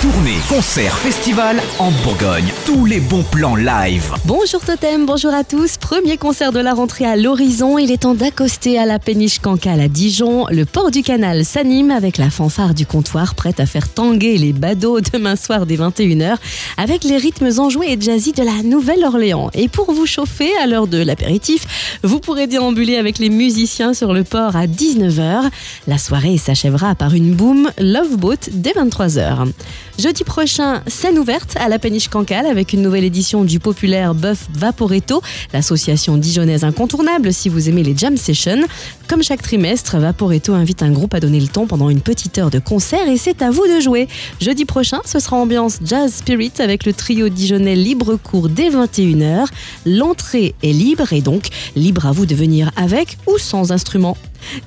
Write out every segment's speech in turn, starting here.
Tournée, concert, festival en Bourgogne. Tous les bons plans live. Bonjour Totem, bonjour à tous. Premier concert de la rentrée à l'horizon. Il est temps d'accoster à la péniche Cancale à Dijon. Le port du canal s'anime avec la fanfare du comptoir prête à faire tanguer les badauds demain soir dès 21h avec les rythmes enjoués et jazzy de la Nouvelle-Orléans. Et pour vous chauffer à l'heure de l'apéritif, vous pourrez déambuler avec les musiciens sur le port à 19h. La soirée s'achèvera par une boom Love Boat dès 23h. Jeudi prochain, scène ouverte à la péniche Cancale avec une nouvelle édition du populaire Buff Vaporetto, l'association dijonnaise incontournable si vous aimez les jam sessions. Comme chaque trimestre, Vaporetto invite un groupe à donner le ton pendant une petite heure de concert et c'est à vous de jouer. Jeudi prochain, ce sera ambiance Jazz Spirit avec le trio dijonnais Libre Cours dès 21h. L'entrée est libre et donc libre à vous de venir avec ou sans instrument.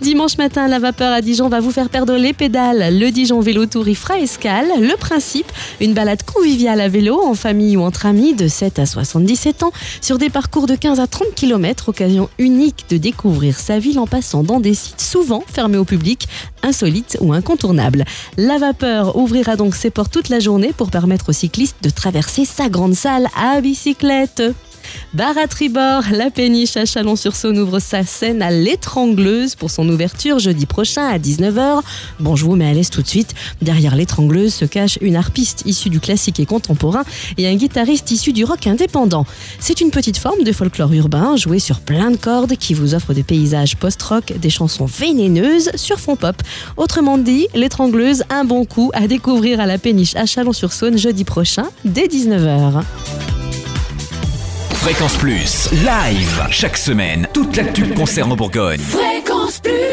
Dimanche matin, la vapeur à Dijon va vous faire perdre les pédales. Le Dijon Vélo Tour y fera escale. Le principe, une balade conviviale à vélo, en famille ou entre amis de 7 à 77 ans, sur des parcours de 15 à 30 km, occasion unique de découvrir sa ville en passant dans des sites souvent fermés au public, insolites ou incontournables. La vapeur ouvrira donc ses portes toute la journée pour permettre aux cyclistes de traverser sa grande salle à bicyclette. Bar à tribord, la péniche à Chalon-sur-Saône ouvre sa scène à l'étrangleuse pour son ouverture jeudi prochain à 19h. Bon, je vous mets à l'aise tout de suite. Derrière l'étrangleuse se cache une harpiste issue du classique et contemporain et un guitariste issu du rock indépendant. C'est une petite forme de folklore urbain joué sur plein de cordes qui vous offre des paysages post-rock, des chansons vénéneuses sur fond pop. Autrement dit, l'étrangleuse, un bon coup à découvrir à la péniche à Chalon-sur-Saône jeudi prochain dès 19h. Fréquence Plus. Live. Chaque semaine, toute l'actu concerne en Bourgogne. Fréquence Plus